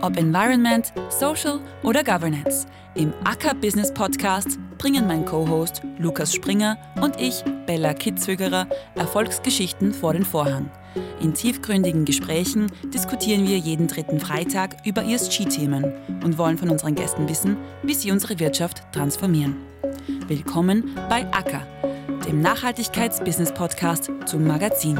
Ob Environment, Social oder Governance. Im Acker Business Podcast bringen mein Co-Host Lukas Springer und ich, Bella Kitzwögerer, Erfolgsgeschichten vor den Vorhang. In tiefgründigen Gesprächen diskutieren wir jeden dritten Freitag über ESG-Themen und wollen von unseren Gästen wissen, wie sie unsere Wirtschaft transformieren. Willkommen bei Acker, dem Nachhaltigkeits-Business-Podcast zum Magazin.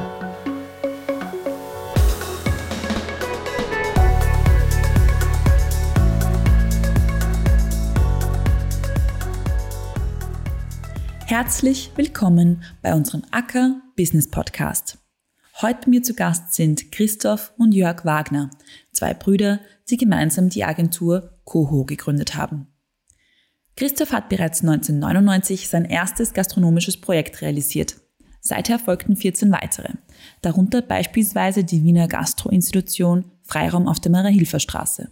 Herzlich willkommen bei unserem Acker Business Podcast. Heute mir zu Gast sind Christoph und Jörg Wagner, zwei Brüder, die gemeinsam die Agentur Coho gegründet haben. Christoph hat bereits 1999 sein erstes gastronomisches Projekt realisiert. Seither folgten 14 weitere, darunter beispielsweise die Wiener Gastroinstitution Freiraum auf der Maria-Hilfer-Straße.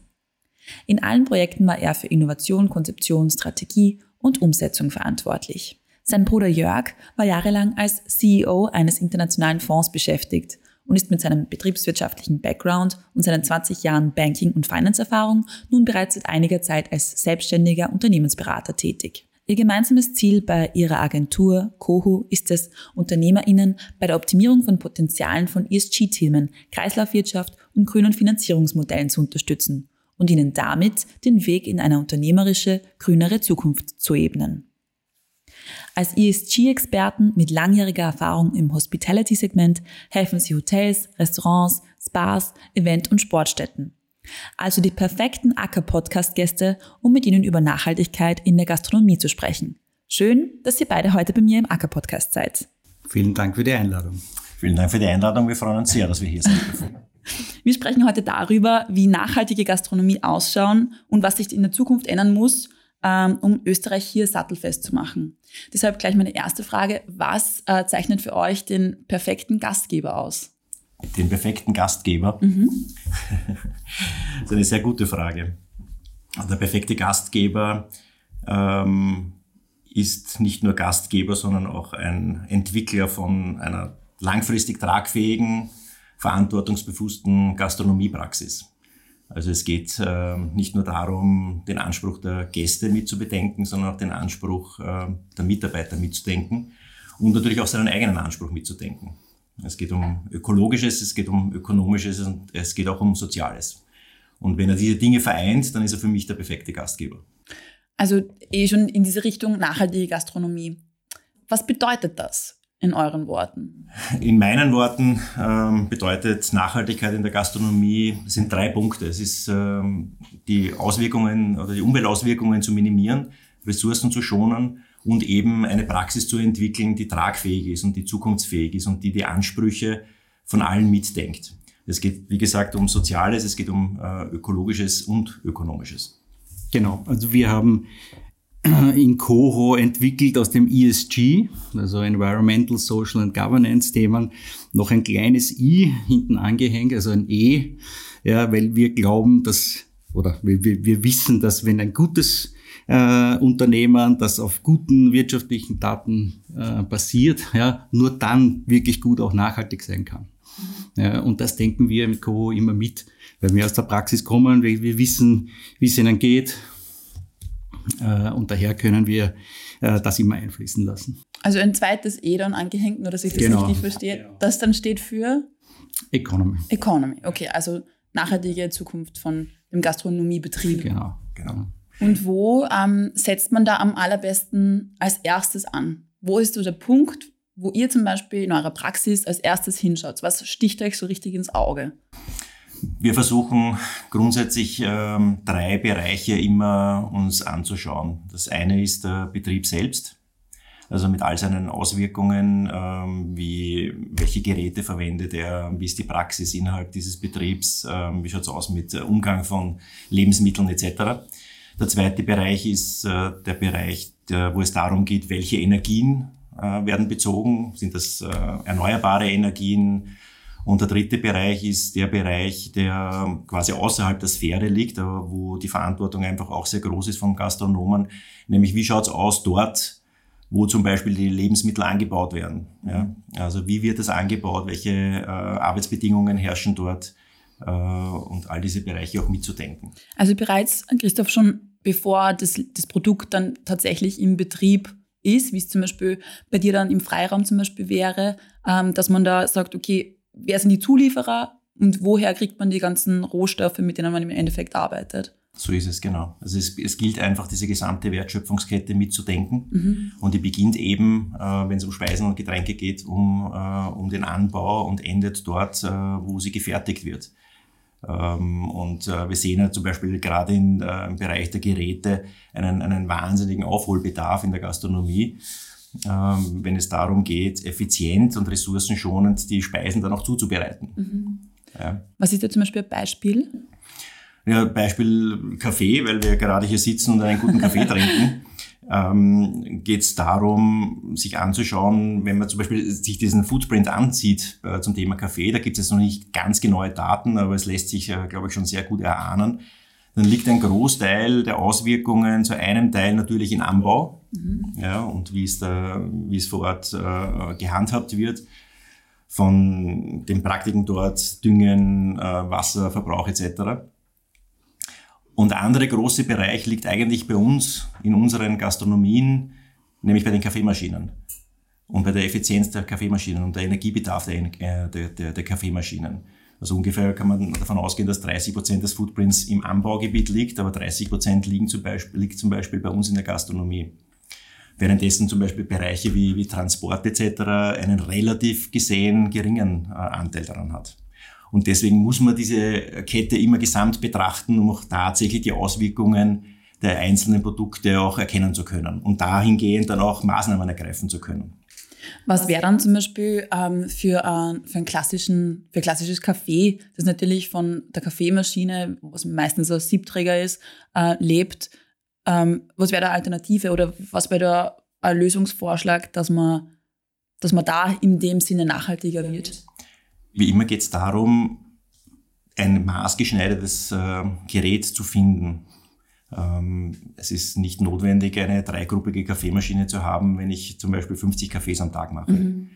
In allen Projekten war er für Innovation, Konzeption, Strategie und Umsetzung verantwortlich. Sein Bruder Jörg war jahrelang als CEO eines internationalen Fonds beschäftigt und ist mit seinem betriebswirtschaftlichen Background und seinen 20 Jahren Banking- und Finance-Erfahrung nun bereits seit einiger Zeit als selbstständiger Unternehmensberater tätig. Ihr gemeinsames Ziel bei ihrer Agentur Coho ist es, UnternehmerInnen bei der Optimierung von Potenzialen von ESG-Themen, Kreislaufwirtschaft und grünen Finanzierungsmodellen zu unterstützen und ihnen damit den Weg in eine unternehmerische, grünere Zukunft zu ebnen. Als ESG-Experten mit langjähriger Erfahrung im Hospitality-Segment helfen sie Hotels, Restaurants, Spas, Event- und Sportstätten. Also die perfekten Acker-Podcast-Gäste, um mit ihnen über Nachhaltigkeit in der Gastronomie zu sprechen. Schön, dass ihr beide heute bei mir im Acker-Podcast seid. Vielen Dank für die Einladung. Vielen Dank für die Einladung. Wir freuen uns sehr, dass wir hier sind. Wir sprechen heute darüber, wie nachhaltige Gastronomie ausschauen und was sich in der Zukunft ändern muss, ähm, um Österreich hier sattelfest zu machen. Deshalb gleich meine erste Frage. Was äh, zeichnet für euch den perfekten Gastgeber aus? Den perfekten Gastgeber? Mhm. das ist eine sehr gute Frage. Der perfekte Gastgeber ähm, ist nicht nur Gastgeber, sondern auch ein Entwickler von einer langfristig tragfähigen, verantwortungsbewussten Gastronomiepraxis. Also es geht äh, nicht nur darum, den Anspruch der Gäste mitzubedenken, sondern auch den Anspruch äh, der Mitarbeiter mitzudenken und natürlich auch seinen eigenen Anspruch mitzudenken. Es geht um Ökologisches, es geht um Ökonomisches und es geht auch um Soziales. Und wenn er diese Dinge vereint, dann ist er für mich der perfekte Gastgeber. Also eh schon in diese Richtung nachhaltige Gastronomie. Was bedeutet das? In euren Worten? In meinen Worten ähm, bedeutet Nachhaltigkeit in der Gastronomie sind drei Punkte. Es ist ähm, die Auswirkungen oder die Umweltauswirkungen zu minimieren, Ressourcen zu schonen und eben eine Praxis zu entwickeln, die tragfähig ist und die zukunftsfähig ist und die die Ansprüche von allen mitdenkt. Es geht, wie gesagt, um Soziales, es geht um äh, Ökologisches und Ökonomisches. Genau, also wir haben in Coho entwickelt aus dem ESG, also Environmental, Social and Governance Themen, noch ein kleines I hinten angehängt, also ein E, ja, weil wir glauben, dass, oder wir, wir wissen, dass wenn ein gutes äh, Unternehmen, das auf guten wirtschaftlichen Daten äh, basiert, ja, nur dann wirklich gut auch nachhaltig sein kann. Ja, und das denken wir mit Coho immer mit, weil wir aus der Praxis kommen, wir, wir wissen, wie es ihnen geht, äh, und daher können wir äh, das immer einfließen lassen. Also ein zweites E dann angehängt, nur dass ich das genau. richtig verstehe. Genau. Das dann steht für? Economy. Economy, okay. Also nachhaltige Zukunft von dem Gastronomiebetrieb. Genau, genau. Und wo ähm, setzt man da am allerbesten als erstes an? Wo ist so der Punkt, wo ihr zum Beispiel in eurer Praxis als erstes hinschaut? Was sticht euch so richtig ins Auge? Wir versuchen grundsätzlich ähm, drei Bereiche immer uns anzuschauen. Das eine ist der Betrieb selbst, also mit all seinen Auswirkungen, ähm, wie welche Geräte verwendet er, wie ist die Praxis innerhalb dieses Betriebs, ähm, wie schaut es aus mit Umgang von Lebensmitteln etc. Der zweite Bereich ist äh, der Bereich, der, wo es darum geht, welche Energien äh, werden bezogen. Sind das äh, erneuerbare Energien? Und der dritte Bereich ist der Bereich, der quasi außerhalb der Sphäre liegt, wo die Verantwortung einfach auch sehr groß ist von Gastronomen, nämlich wie schaut's aus dort, wo zum Beispiel die Lebensmittel angebaut werden. Ja? Also wie wird das angebaut, welche äh, Arbeitsbedingungen herrschen dort, äh, und all diese Bereiche auch mitzudenken. Also bereits, Christoph, schon bevor das, das Produkt dann tatsächlich im Betrieb ist, wie es zum Beispiel bei dir dann im Freiraum zum Beispiel wäre, ähm, dass man da sagt, okay, wer sind die Zulieferer und woher kriegt man die ganzen Rohstoffe, mit denen man im Endeffekt arbeitet? So ist es, genau. Also es, es gilt einfach, diese gesamte Wertschöpfungskette mitzudenken. Mhm. Und die beginnt eben, äh, wenn es um Speisen und Getränke geht, um, äh, um den Anbau und endet dort, äh, wo sie gefertigt wird. Ähm, und äh, wir sehen ja zum Beispiel gerade in, äh, im Bereich der Geräte einen, einen wahnsinnigen Aufholbedarf in der Gastronomie, wenn es darum geht, effizient und ressourcenschonend die Speisen dann auch zuzubereiten. Mhm. Ja. Was ist da zum Beispiel ein Beispiel? Ja, Beispiel Kaffee, weil wir gerade hier sitzen und einen guten Kaffee trinken ähm, geht es darum, sich anzuschauen, wenn man zum Beispiel sich diesen Footprint ansieht äh, zum Thema Kaffee, da gibt es jetzt noch nicht ganz genaue Daten, aber es lässt sich, äh, glaube ich, schon sehr gut erahnen. Dann liegt ein Großteil der Auswirkungen zu einem Teil natürlich in Anbau mhm. ja, und wie es, da, wie es vor Ort äh, gehandhabt wird von den Praktiken dort, Düngen, äh, Wasserverbrauch etc. Und der andere große Bereich liegt eigentlich bei uns in unseren Gastronomien, nämlich bei den Kaffeemaschinen und bei der Effizienz der Kaffeemaschinen und der Energiebedarf der, äh, der, der, der Kaffeemaschinen. Also ungefähr kann man davon ausgehen, dass 30 Prozent des Footprints im Anbaugebiet liegt, aber 30 Prozent liegen zum Beispiel, liegt zum Beispiel bei uns in der Gastronomie. Währenddessen zum Beispiel Bereiche wie, wie Transport etc. einen relativ gesehen geringen äh, Anteil daran hat. Und deswegen muss man diese Kette immer gesamt betrachten, um auch tatsächlich die Auswirkungen der einzelnen Produkte auch erkennen zu können und dahingehend dann auch Maßnahmen ergreifen zu können. Was wäre dann zum Beispiel ähm, für, äh, für, einen klassischen, für klassisches Kaffee, das natürlich von der Kaffeemaschine, was meistens ein Siebträger ist, äh, lebt? Ähm, was wäre da Alternative oder was wäre da ein Lösungsvorschlag, dass man, dass man da in dem Sinne nachhaltiger wird? Wie immer geht es darum, ein maßgeschneidertes äh, Gerät zu finden. Ähm, es ist nicht notwendig, eine dreigruppige Kaffeemaschine zu haben, wenn ich zum Beispiel 50 Kaffees am Tag mache. Mhm.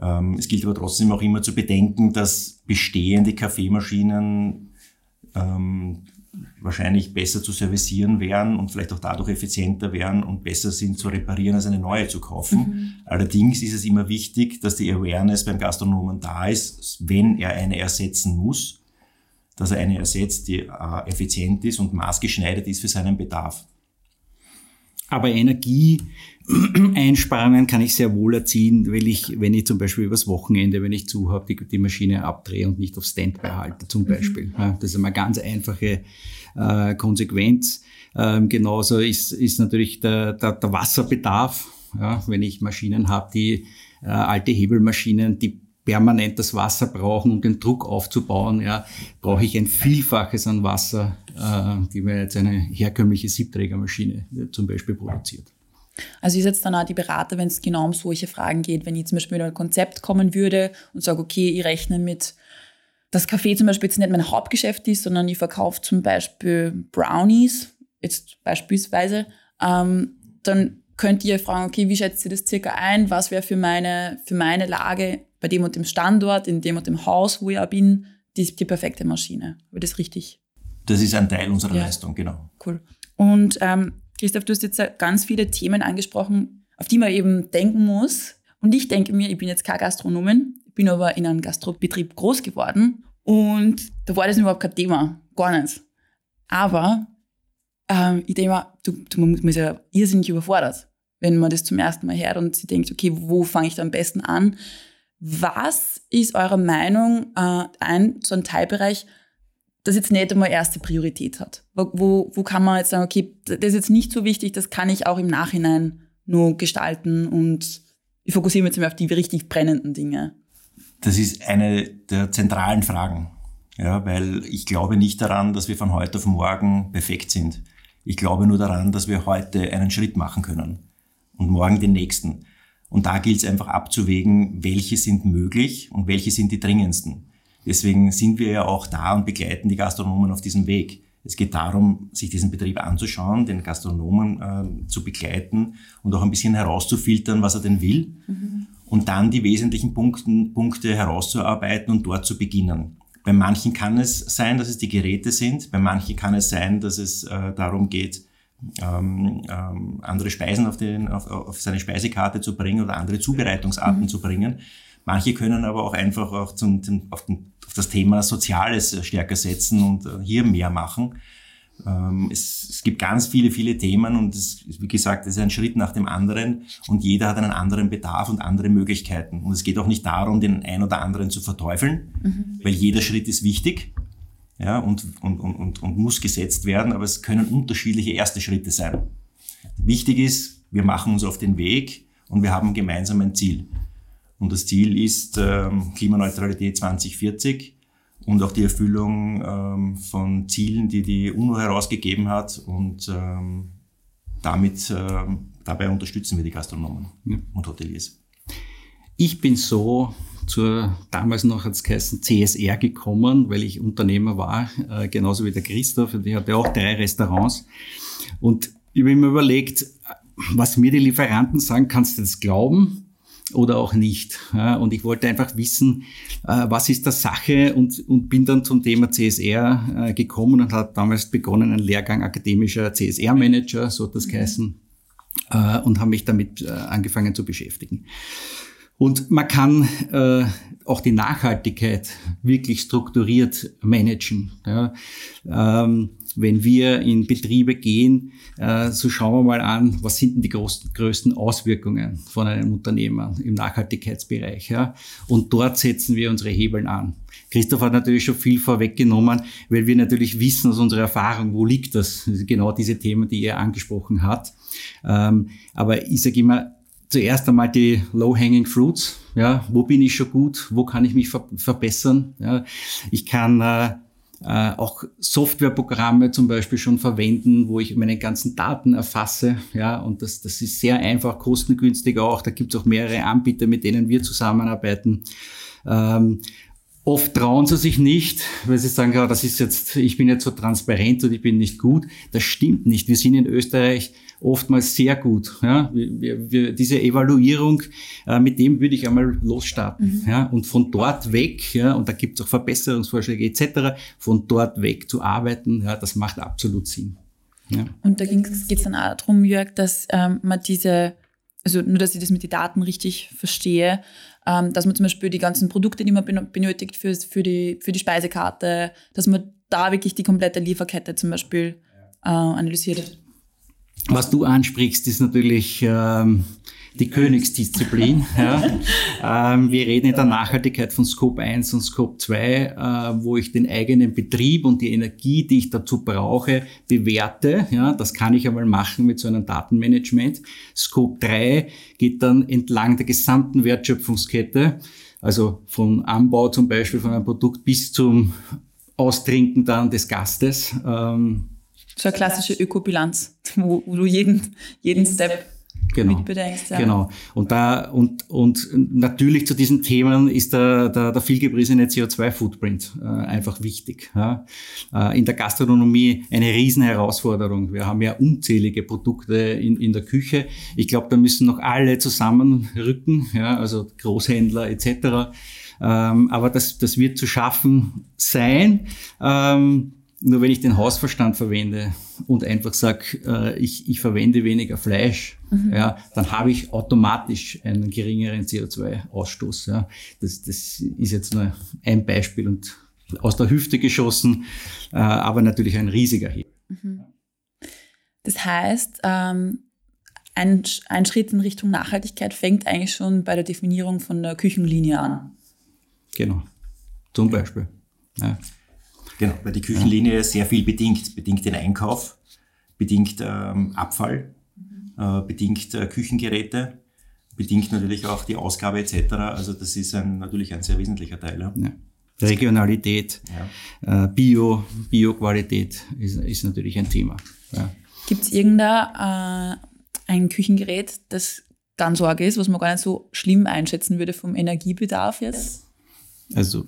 Ähm, es gilt aber trotzdem auch immer zu bedenken, dass bestehende Kaffeemaschinen ähm, wahrscheinlich besser zu servicieren wären und vielleicht auch dadurch effizienter wären und besser sind zu reparieren, als eine neue zu kaufen. Mhm. Allerdings ist es immer wichtig, dass die Awareness beim Gastronomen da ist, wenn er eine ersetzen muss, dass er eine ersetzt, die äh, effizient ist und maßgeschneidert ist für seinen Bedarf. Aber Energieeinsparungen kann ich sehr wohl erzielen, weil ich, wenn ich zum Beispiel übers Wochenende, wenn ich zu habe, die, die Maschine abdrehe und nicht auf Standby halte, zum mhm. Beispiel. Mhm. Ja, das ist eine ganz einfache äh, Konsequenz. Ähm, genauso ist, ist natürlich der, der, der Wasserbedarf. Ja, wenn ich Maschinen habe, die äh, alte Hebelmaschinen, die permanent das Wasser brauchen, um den Druck aufzubauen, ja, brauche ich ein Vielfaches an Wasser, äh, die mir jetzt eine herkömmliche Siebträgermaschine äh, zum Beispiel produziert. Also ist jetzt dann auch die Berater, wenn es genau um solche Fragen geht, wenn ich zum Beispiel mit einem Konzept kommen würde und sage, okay, ich rechne mit, dass Kaffee zum Beispiel jetzt nicht mein Hauptgeschäft ist, sondern ich verkaufe zum Beispiel Brownies, jetzt beispielsweise, ähm, dann könnt ihr fragen, okay, wie schätzt ihr das circa ein? Was wäre für meine, für meine Lage bei dem und dem Standort, in dem und dem Haus, wo ich auch bin, die, die perfekte Maschine. Wird das richtig? Das ist ein Teil unserer ja. Leistung, genau. Cool. Und ähm, Christoph, du hast jetzt ganz viele Themen angesprochen, auf die man eben denken muss. Und ich denke mir, ich bin jetzt keine Gastronomin, bin aber in einem Gastrobetrieb groß geworden und da war das überhaupt kein Thema, gar nicht. Aber ähm, ich denke mir, du, du man ist ja irrsinnig überfordert, wenn man das zum ersten Mal hört und sie denkt, okay, wo fange ich da am besten an? Was ist eurer Meinung äh, ein, so ein Teilbereich, das jetzt nicht einmal erste Priorität hat? Wo, wo, wo kann man jetzt sagen, okay, das ist jetzt nicht so wichtig, das kann ich auch im Nachhinein nur gestalten und ich fokussiere mich jetzt mal auf die richtig brennenden Dinge? Das ist eine der zentralen Fragen. Ja, weil ich glaube nicht daran, dass wir von heute auf morgen perfekt sind. Ich glaube nur daran, dass wir heute einen Schritt machen können und morgen den nächsten. Und da gilt es einfach abzuwägen, welche sind möglich und welche sind die dringendsten. Deswegen sind wir ja auch da und begleiten die Gastronomen auf diesem Weg. Es geht darum, sich diesen Betrieb anzuschauen, den Gastronomen äh, zu begleiten und auch ein bisschen herauszufiltern, was er denn will. Mhm. Und dann die wesentlichen Punkten, Punkte herauszuarbeiten und dort zu beginnen. Bei manchen kann es sein, dass es die Geräte sind. Bei manchen kann es sein, dass es äh, darum geht, ähm, ähm, andere Speisen auf, den, auf, auf seine Speisekarte zu bringen oder andere Zubereitungsarten mhm. zu bringen. Manche können aber auch einfach auch zum, zum, auf, den, auf, das Thema Soziales stärker setzen und äh, hier mehr machen. Ähm, es, es, gibt ganz viele, viele Themen und es, wie gesagt, es ist ein Schritt nach dem anderen und jeder hat einen anderen Bedarf und andere Möglichkeiten. Und es geht auch nicht darum, den einen oder anderen zu verteufeln, mhm. weil jeder Schritt ist wichtig ja, und, und, und, und muss gesetzt werden, aber es können unterschiedliche erste Schritte sein. Wichtig ist, wir machen uns auf den Weg und wir haben gemeinsam ein Ziel. Und das Ziel ist ähm, Klimaneutralität 2040 und auch die Erfüllung ähm, von Zielen, die die UNO herausgegeben hat. Und ähm, damit, ähm, dabei unterstützen wir die Gastronomen ja. und Hoteliers. Ich bin so zur damals noch als geheißen CSR gekommen, weil ich Unternehmer war, äh, genauso wie der Christoph. Und ich hatte auch drei Restaurants. Und ich habe mir überlegt, was mir die Lieferanten sagen, kannst du das glauben? oder auch nicht. Und ich wollte einfach wissen, äh, was ist der Sache und, und bin dann zum Thema CSR äh, gekommen und habe damals begonnen, einen Lehrgang akademischer CSR-Manager, so hat das mhm. geheißen, und habe mich damit angefangen zu beschäftigen. Und man kann äh, auch die Nachhaltigkeit wirklich strukturiert managen. Ja. Ähm, wenn wir in Betriebe gehen, äh, so schauen wir mal an, was sind denn die größten, größten Auswirkungen von einem Unternehmer im Nachhaltigkeitsbereich. Ja? Und dort setzen wir unsere Hebeln an. Christoph hat natürlich schon viel vorweggenommen, weil wir natürlich wissen aus unserer Erfahrung, wo liegt das? Genau diese Themen, die er angesprochen hat. Ähm, aber ich sage immer, zuerst einmal die low-hanging fruits. Ja, wo bin ich schon gut? Wo kann ich mich ver verbessern? Ja, ich kann äh, äh, auch Softwareprogramme zum Beispiel schon verwenden, wo ich meine ganzen Daten erfasse. Ja, und das, das ist sehr einfach, kostengünstig auch. Da gibt es auch mehrere Anbieter, mit denen wir zusammenarbeiten. Ähm, Oft trauen sie sich nicht, weil sie sagen, ja, das ist jetzt, ich bin jetzt so transparent und ich bin nicht gut. Das stimmt nicht. Wir sind in Österreich oftmals sehr gut. Ja, wir, wir, diese Evaluierung, äh, mit dem würde ich einmal losstarten. Mhm. Ja, und von dort weg, ja, und da gibt es auch Verbesserungsvorschläge etc., von dort weg zu arbeiten, ja, das macht absolut Sinn. Ja. Und da geht es dann auch darum, Jörg, dass ähm, man diese, also nur, dass ich das mit den Daten richtig verstehe, ähm, dass man zum Beispiel die ganzen Produkte, die man benötigt für, für, die, für die Speisekarte, dass man da wirklich die komplette Lieferkette zum Beispiel äh, analysiert. Was du ansprichst, ist natürlich ähm, die Königsdisziplin. ja. ähm, wir reden in der Nachhaltigkeit von Scope 1 und Scope 2, äh, wo ich den eigenen Betrieb und die Energie, die ich dazu brauche, bewerte. Ja. Das kann ich einmal machen mit so einem Datenmanagement. Scope 3 geht dann entlang der gesamten Wertschöpfungskette, also vom Anbau zum Beispiel von einem Produkt bis zum Austrinken dann des Gastes. Ähm, so eine klassische Ökobilanz, wo, wo du jeden, jeden Step genau. mitbedenkst. Ja. Genau. Und da, und, und natürlich zu diesen Themen ist der, der, der vielgepriesene CO2-Footprint äh, einfach wichtig. Ja. Äh, in der Gastronomie eine Riesenherausforderung. Wir haben ja unzählige Produkte in, in der Küche. Ich glaube, da müssen noch alle zusammenrücken, ja, also Großhändler etc. Ähm, aber das, das wird zu schaffen sein. Ähm, nur wenn ich den Hausverstand verwende und einfach sage, äh, ich, ich verwende weniger Fleisch, mhm. ja, dann habe ich automatisch einen geringeren CO2-Ausstoß. Ja. Das, das ist jetzt nur ein Beispiel und aus der Hüfte geschossen, äh, aber natürlich ein riesiger Hebel. Mhm. Das heißt, ähm, ein, ein Schritt in Richtung Nachhaltigkeit fängt eigentlich schon bei der Definierung von der Küchenlinie an. Genau, zum Beispiel. Ja. Genau, weil die Küchenlinie sehr viel bedingt. Bedingt den Einkauf, bedingt ähm, Abfall, äh, bedingt äh, Küchengeräte, bedingt natürlich auch die Ausgabe etc. Also das ist ein, natürlich ein sehr wesentlicher Teil. Ja. Ja. Regionalität, ja. äh, Bio, Bioqualität ist, ist natürlich ein Thema. Ja. Gibt es irgendein äh, ein Küchengerät, das ganz arg ist, was man gar nicht so schlimm einschätzen würde vom Energiebedarf jetzt? Also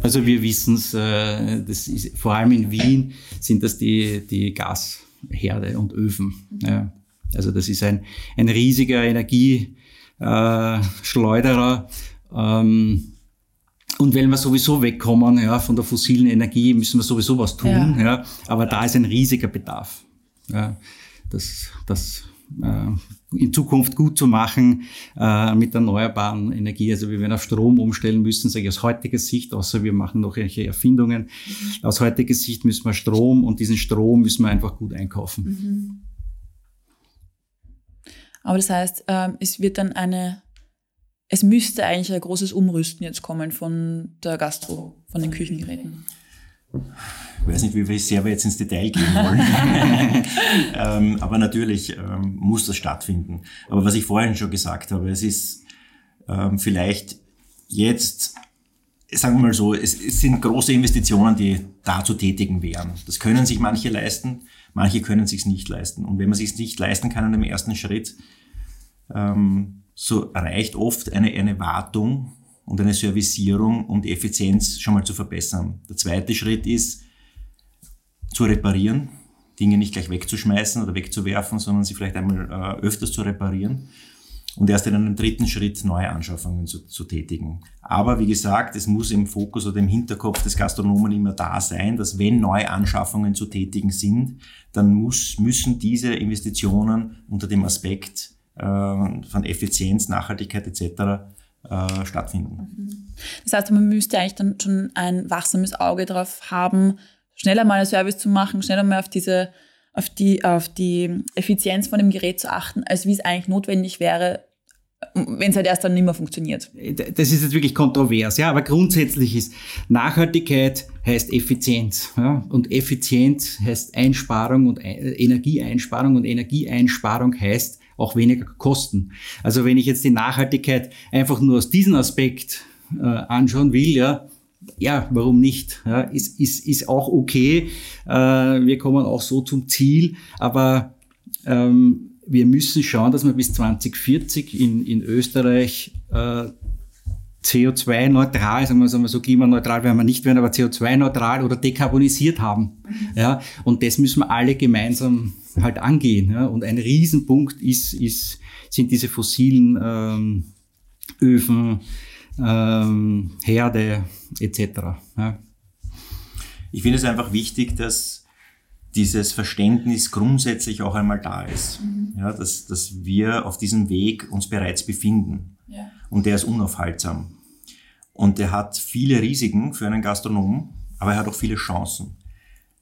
also wir wissen es, äh, das ist, vor allem in Wien sind das die, die Gasherde und Öfen. Ja. Also das ist ein, ein riesiger Energieschleuderer. Ähm, und wenn wir sowieso wegkommen ja, von der fossilen Energie, müssen wir sowieso was tun. Ja. ja aber da ist ein riesiger Bedarf. Ja, das, das in Zukunft gut zu machen äh, mit erneuerbaren Energie. Also wir werden auf Strom umstellen müssen, sage ich aus heutiger Sicht, außer wir machen noch irgendwelche Erfindungen. Mhm. Aus heutiger Sicht müssen wir Strom und diesen Strom müssen wir einfach gut einkaufen. Mhm. Aber das heißt, ähm, es wird dann eine, es müsste eigentlich ein großes Umrüsten jetzt kommen von der Gastro, von den Küchengeräten. Ich weiß nicht, wie sehr wir jetzt ins Detail gehen wollen. ähm, aber natürlich ähm, muss das stattfinden. Aber was ich vorhin schon gesagt habe, es ist ähm, vielleicht jetzt, sagen wir mal so, es, es, sind große Investitionen, die da zu tätigen wären. Das können sich manche leisten, manche können sich nicht leisten. Und wenn man sich nicht leisten kann in dem ersten Schritt, ähm, so reicht oft eine, eine Wartung und eine Servicierung, um die Effizienz schon mal zu verbessern. Der zweite Schritt ist, zu reparieren, Dinge nicht gleich wegzuschmeißen oder wegzuwerfen, sondern sie vielleicht einmal äh, öfters zu reparieren und erst in einem dritten Schritt neue Anschaffungen zu, zu, tätigen. Aber wie gesagt, es muss im Fokus oder im Hinterkopf des Gastronomen immer da sein, dass wenn neue Anschaffungen zu tätigen sind, dann muss, müssen diese Investitionen unter dem Aspekt äh, von Effizienz, Nachhaltigkeit etc. Äh, stattfinden. Das heißt, man müsste eigentlich dann schon ein wachsames Auge darauf haben, schneller mal einen Service zu machen, schneller mal auf diese, auf die, auf die Effizienz von dem Gerät zu achten, als wie es eigentlich notwendig wäre, wenn es halt erst dann nicht mehr funktioniert. Das ist jetzt wirklich kontrovers, ja, aber grundsätzlich ist Nachhaltigkeit heißt Effizienz, ja, und Effizienz heißt Einsparung und Energieeinsparung und Energieeinsparung heißt auch weniger Kosten. Also wenn ich jetzt die Nachhaltigkeit einfach nur aus diesem Aspekt äh, anschauen will, ja, ja, warum nicht? Ja, ist, ist, ist auch okay. Äh, wir kommen auch so zum Ziel, aber ähm, wir müssen schauen, dass wir bis 2040 in, in Österreich äh, CO2-neutral, sagen wir, sagen wir so klimaneutral werden wir nicht werden, aber CO2-neutral oder dekarbonisiert haben. Mhm. Ja, und das müssen wir alle gemeinsam halt angehen. Ja. Und ein Riesenpunkt ist, ist, sind diese fossilen ähm, Öfen, ähm, Herde etc. Ja. Ich finde es einfach wichtig, dass dieses Verständnis grundsätzlich auch einmal da ist. Mhm. Ja, dass, dass wir auf diesem Weg uns bereits befinden. Ja. Und der ist unaufhaltsam. Und der hat viele Risiken für einen Gastronomen, aber er hat auch viele Chancen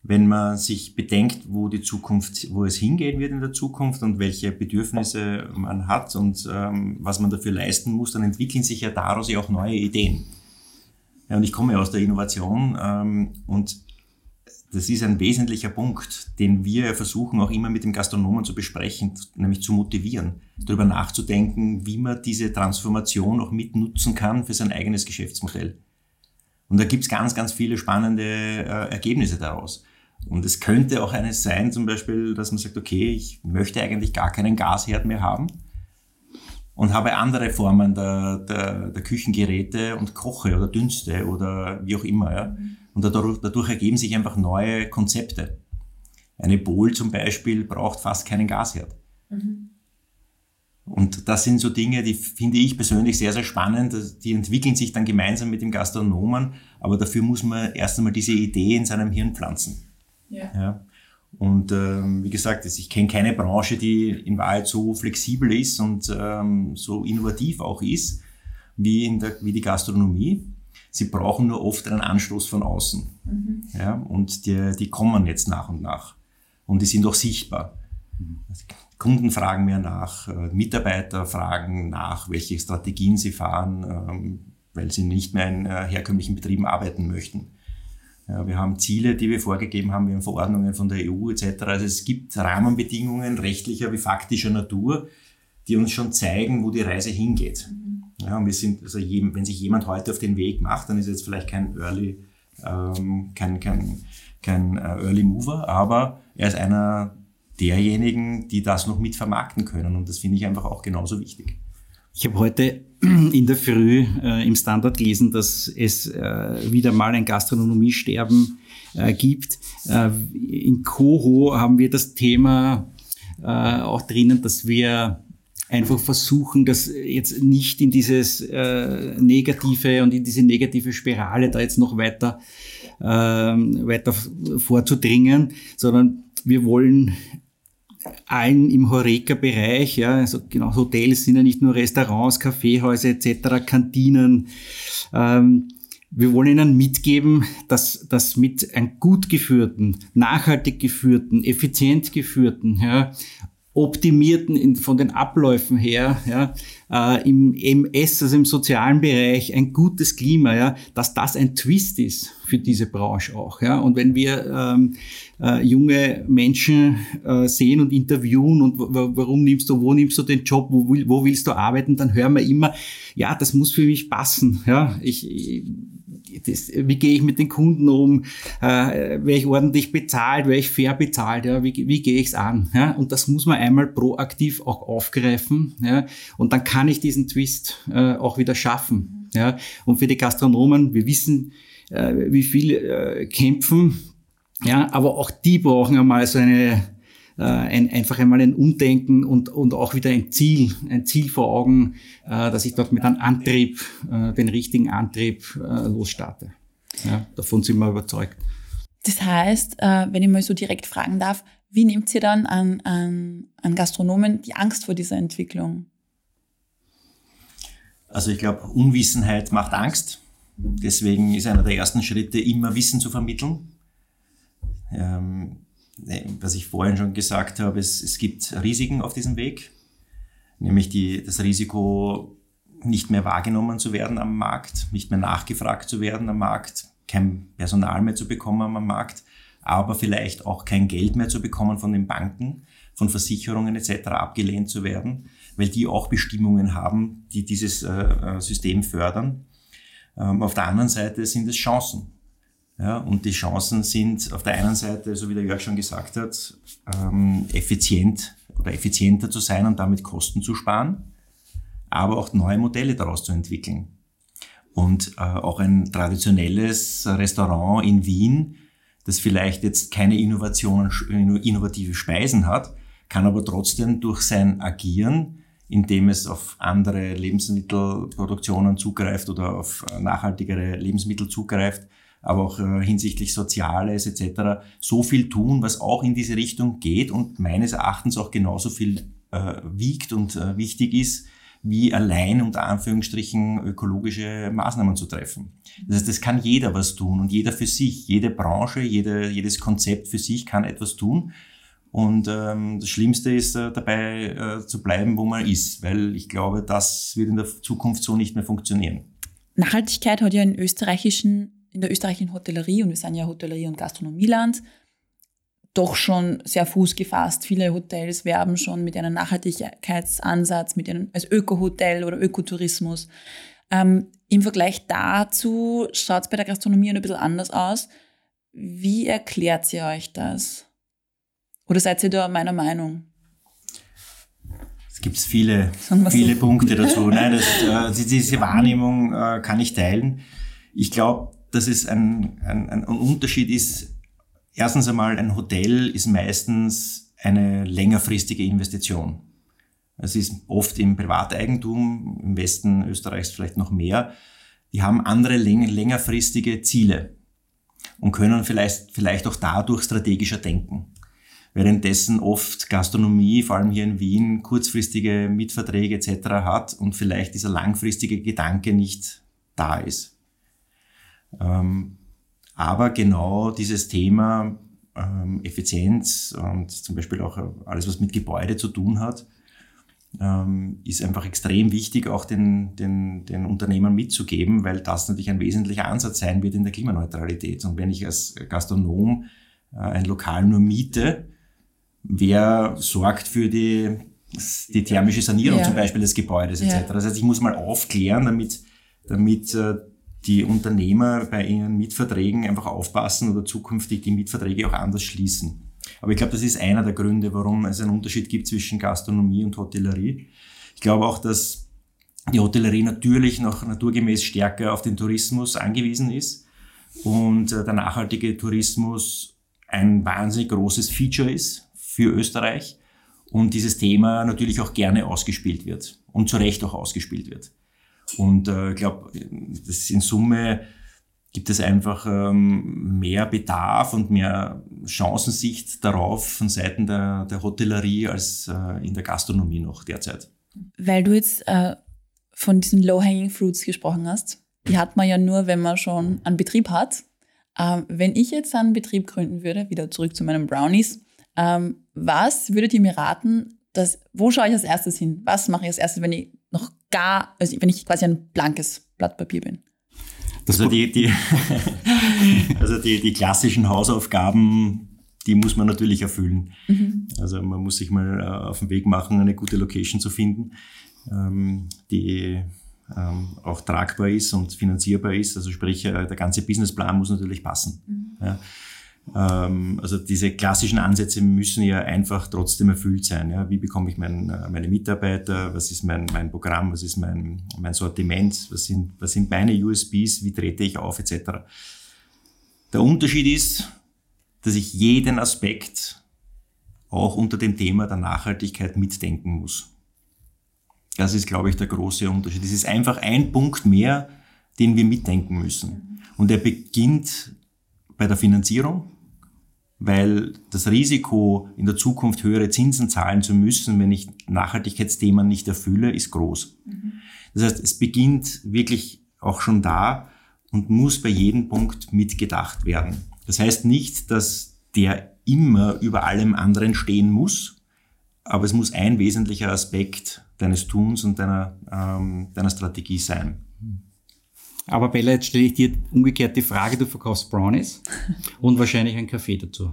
wenn man sich bedenkt, wo die Zukunft, wo es hingehen wird in der Zukunft und welche Bedürfnisse man hat und ähm, was man dafür leisten muss, dann entwickeln sich ja daraus ja auch neue Ideen. Ja, und ich komme ja aus der Innovation ähm, und das ist ein wesentlicher Punkt, den wir versuchen auch immer mit dem Gastronomen zu besprechen, nämlich zu motivieren, darüber nachzudenken, wie man diese Transformation auch mitnutzen kann für sein eigenes Geschäftsmodell. Und da gibt's ganz, ganz viele spannende äh, Ergebnisse daraus. Und es könnte auch eines sein, zum Beispiel, dass man sagt, okay, ich möchte eigentlich gar keinen Gasherd mehr haben und habe andere Formen der, der, der Küchengeräte und koche oder dünste oder wie auch immer. Ja. Und dadurch, dadurch ergeben sich einfach neue Konzepte. Eine Bowl zum Beispiel braucht fast keinen Gasherd. Mhm. Und das sind so Dinge, die finde ich persönlich sehr, sehr spannend. Die entwickeln sich dann gemeinsam mit dem Gastronomen, aber dafür muss man erst einmal diese Idee in seinem Hirn pflanzen. Ja. ja. Und ähm, wie gesagt, ich kenne keine Branche, die in Wahrheit so flexibel ist und ähm, so innovativ auch ist wie, in der, wie die Gastronomie. Sie brauchen nur oft einen Anstoß von außen. Mhm. Ja, und die, die kommen jetzt nach und nach. Und die sind auch sichtbar. Mhm. Kunden fragen mehr nach, äh, Mitarbeiter fragen nach, welche Strategien sie fahren, ähm, weil sie nicht mehr in äh, herkömmlichen Betrieben arbeiten möchten. Ja, wir haben Ziele, die wir vorgegeben haben, wir haben Verordnungen von der EU etc. Also es gibt Rahmenbedingungen rechtlicher wie faktischer Natur, die uns schon zeigen, wo die Reise hingeht. Ja, und wir sind, also wenn sich jemand heute auf den Weg macht, dann ist jetzt vielleicht kein Early, ähm, kein, kein, kein äh, Early Mover, aber er ist einer derjenigen, die das noch mit vermarkten können. Und das finde ich einfach auch genauso wichtig. Ich habe heute in der Früh äh, im Standard gelesen, dass es äh, wieder mal ein Gastronomiesterben äh, gibt. Äh, in Coho haben wir das Thema äh, auch drinnen, dass wir einfach versuchen, das jetzt nicht in dieses äh, Negative und in diese negative Spirale da jetzt noch weiter, äh, weiter vorzudringen, sondern wir wollen allen im Horeca-Bereich, ja, also genau, Hotels sind ja nicht nur Restaurants, Kaffeehäuser etc., Kantinen, ähm, wir wollen Ihnen mitgeben, dass das mit einem gut geführten, nachhaltig geführten, effizient geführten, ja, optimierten in, von den Abläufen her, ja, äh, im MS, also im sozialen Bereich, ein gutes Klima, ja, dass das ein Twist ist für diese Branche auch. Ja. Und wenn wir ähm, äh, junge Menschen äh, sehen und interviewen und warum nimmst du, wo nimmst du den Job, wo, wo willst du arbeiten, dann hören wir immer, ja, das muss für mich passen. Ja. Ich, ich das, wie gehe ich mit den Kunden um, äh, werde ich ordentlich bezahlt, werde ich fair bezahlt, ja, wie, wie gehe ich es an? Ja? Und das muss man einmal proaktiv auch aufgreifen. Ja? Und dann kann ich diesen Twist äh, auch wieder schaffen. Ja? Und für die Gastronomen, wir wissen, äh, wie viel äh, kämpfen, ja, aber auch die brauchen einmal so eine äh, ein, einfach einmal ein Umdenken und, und auch wieder ein Ziel, ein Ziel vor Augen, äh, dass ich dort mit einem Antrieb, äh, den richtigen Antrieb äh, losstarte. Ja, davon sind wir überzeugt. Das heißt, äh, wenn ich mal so direkt fragen darf, wie nimmt ihr dann an, an, an Gastronomen die Angst vor dieser Entwicklung? Also ich glaube, Unwissenheit macht Angst. Deswegen ist einer der ersten Schritte, immer Wissen zu vermitteln. Ähm, was ich vorhin schon gesagt habe, es, es gibt Risiken auf diesem Weg, nämlich die, das Risiko, nicht mehr wahrgenommen zu werden am Markt, nicht mehr nachgefragt zu werden am Markt, kein Personal mehr zu bekommen am Markt, aber vielleicht auch kein Geld mehr zu bekommen von den Banken, von Versicherungen etc. abgelehnt zu werden, weil die auch Bestimmungen haben, die dieses äh, äh System fördern. Ähm, auf der anderen Seite sind es Chancen. Ja, und die Chancen sind auf der einen Seite, so wie der Jörg schon gesagt hat, ähm, effizient oder effizienter zu sein und damit Kosten zu sparen, aber auch neue Modelle daraus zu entwickeln. Und äh, auch ein traditionelles Restaurant in Wien, das vielleicht jetzt keine Innovationen, innovative Speisen hat, kann aber trotzdem durch sein Agieren, indem es auf andere Lebensmittelproduktionen zugreift oder auf nachhaltigere Lebensmittel zugreift, aber auch äh, hinsichtlich Soziales etc. so viel tun, was auch in diese Richtung geht und meines Erachtens auch genauso viel äh, wiegt und äh, wichtig ist, wie allein unter Anführungsstrichen ökologische Maßnahmen zu treffen. Das heißt, das kann jeder was tun und jeder für sich, jede Branche, jede, jedes Konzept für sich kann etwas tun. Und ähm, das Schlimmste ist äh, dabei äh, zu bleiben, wo man ist, weil ich glaube, das wird in der Zukunft so nicht mehr funktionieren. Nachhaltigkeit hat ja in österreichischen in der österreichischen Hotellerie, und wir sind ja Hotellerie- und Gastronomieland, doch schon sehr Fuß gefasst. Viele Hotels werben schon mit einem Nachhaltigkeitsansatz, mit einem als Öko-Hotel oder Ökotourismus. Ähm, Im Vergleich dazu schaut es bei der Gastronomie ein bisschen anders aus. Wie erklärt ihr euch das? Oder seid ihr da meiner Meinung? Es gibt viele, viele so. Punkte dazu. Nein, das, äh, diese Wahrnehmung äh, kann ich teilen. Ich glaube, dass es ein, ein, ein Unterschied ist. Erstens einmal, ein Hotel ist meistens eine längerfristige Investition. Es ist oft im Privateigentum, im Westen Österreichs vielleicht noch mehr. Die haben andere längerfristige Ziele und können vielleicht, vielleicht auch dadurch strategischer denken. Währenddessen oft Gastronomie, vor allem hier in Wien, kurzfristige Mietverträge etc. hat und vielleicht dieser langfristige Gedanke nicht da ist. Ähm, aber genau dieses Thema ähm, Effizienz und zum Beispiel auch alles, was mit Gebäude zu tun hat, ähm, ist einfach extrem wichtig, auch den, den, den Unternehmern mitzugeben, weil das natürlich ein wesentlicher Ansatz sein wird in der Klimaneutralität. Und wenn ich als Gastronom äh, ein Lokal nur miete, wer sorgt für die, die thermische Sanierung ja. zum Beispiel des Gebäudes etc. Ja. Das heißt, ich muss mal aufklären, damit, damit äh, die Unternehmer bei ihren Mietverträgen einfach aufpassen oder zukünftig die Mietverträge auch anders schließen. Aber ich glaube, das ist einer der Gründe, warum es einen Unterschied gibt zwischen Gastronomie und Hotellerie. Ich glaube auch, dass die Hotellerie natürlich noch naturgemäß stärker auf den Tourismus angewiesen ist und äh, der nachhaltige Tourismus ein wahnsinnig großes Feature ist für Österreich und dieses Thema natürlich auch gerne ausgespielt wird und zu Recht auch ausgespielt wird. Und äh, ich glaube, das in Summe gibt es einfach ähm, mehr Bedarf und mehr Chancensicht darauf von Seiten der, der Hotellerie als äh, in der Gastronomie noch derzeit. Weil du jetzt äh, von diesen Low-Hanging Fruits gesprochen hast, die hat man ja nur, wenn man schon einen Betrieb hat. Ähm, wenn ich jetzt einen Betrieb gründen würde, wieder zurück zu meinen Brownies, ähm, was würdet ihr mir raten, dass, wo schaue ich als erstes hin? Was mache ich als erstes, wenn ich noch gar, also wenn ich quasi ein blankes Blatt Papier bin? also die, die, also die, die klassischen Hausaufgaben, die muss man natürlich erfüllen. Mhm. Also man muss sich mal äh, auf den Weg machen, eine gute Location zu finden, ähm, die ähm, auch tragbar ist und finanzierbar ist. Also sprich, äh, der ganze Businessplan muss natürlich passen. Mhm. Ja. Ähm, also diese klassischen Ansätze müssen ja einfach trotzdem erfüllt sein. Ja? Wie bekomme ich mein, äh, meine Mitarbeiter? Was ist mein, mein Programm? Was ist mein, mein Sortiment? Was sind, was sind meine USBs? Wie trete ich auf? Etc. Der Unterschied ist, dass ich jeden Aspekt auch unter dem Thema der Nachhaltigkeit mitdenken muss. Das ist, glaube ich, der große Unterschied. Es ist einfach ein Punkt mehr, den wir mitdenken müssen. Und er beginnt bei der Finanzierung, weil das Risiko, in der Zukunft höhere Zinsen zahlen zu müssen, wenn ich Nachhaltigkeitsthemen nicht erfülle, ist groß. Mhm. Das heißt, es beginnt wirklich auch schon da und muss bei jedem Punkt mitgedacht werden. Das heißt nicht, dass der immer über allem anderen stehen muss, aber es muss ein wesentlicher Aspekt deines Tuns und deiner, ähm, deiner Strategie sein. Aber Bella, jetzt stelle ich dir umgekehrt die Frage, du verkaufst Brownies und wahrscheinlich einen Kaffee dazu.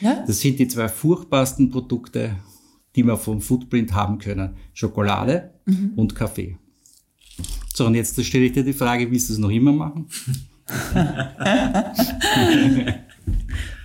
Ja? Das sind die zwei furchtbarsten Produkte, die wir vom Footprint haben können. Schokolade mhm. und Kaffee. So, und jetzt stelle ich dir die Frage, willst du es noch immer machen?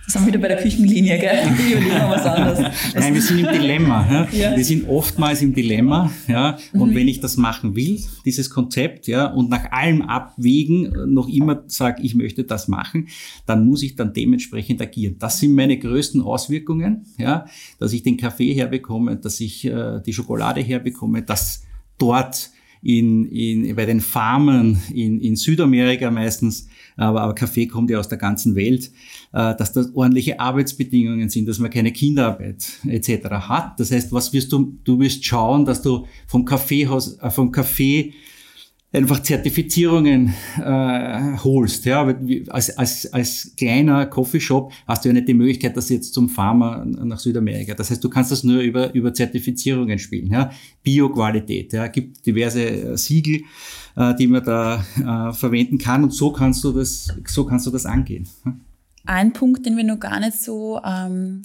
Das haben wir wieder bei der Küchenlinie, gell? Was anderes. Nein, wir sind im Dilemma. Ja? ja. Wir sind oftmals im Dilemma. Ja? Und mhm. wenn ich das machen will, dieses Konzept, ja, und nach allem abwägen noch immer sage, ich möchte das machen, dann muss ich dann dementsprechend agieren. Das sind meine größten Auswirkungen, ja, dass ich den Kaffee herbekomme, dass ich äh, die Schokolade herbekomme, dass dort in, in, bei den Farmen in, in Südamerika meistens, aber, aber Kaffee kommt ja aus der ganzen Welt, äh, dass das ordentliche Arbeitsbedingungen sind, dass man keine Kinderarbeit etc. hat. Das heißt, was wirst du, du wirst schauen, dass du vom Kaffeehaus, äh, vom Kaffee einfach Zertifizierungen äh, holst. Ja, als, als, als kleiner Coffeeshop hast du ja nicht die Möglichkeit, dass jetzt zum Farmer nach Südamerika. Das heißt, du kannst das nur über, über Zertifizierungen spielen. Ja? Bioqualität, ja, gibt diverse äh, Siegel, äh, die man da äh, verwenden kann und so kannst du das, so kannst du das angehen. Ein Punkt, den wir noch gar nicht so ähm,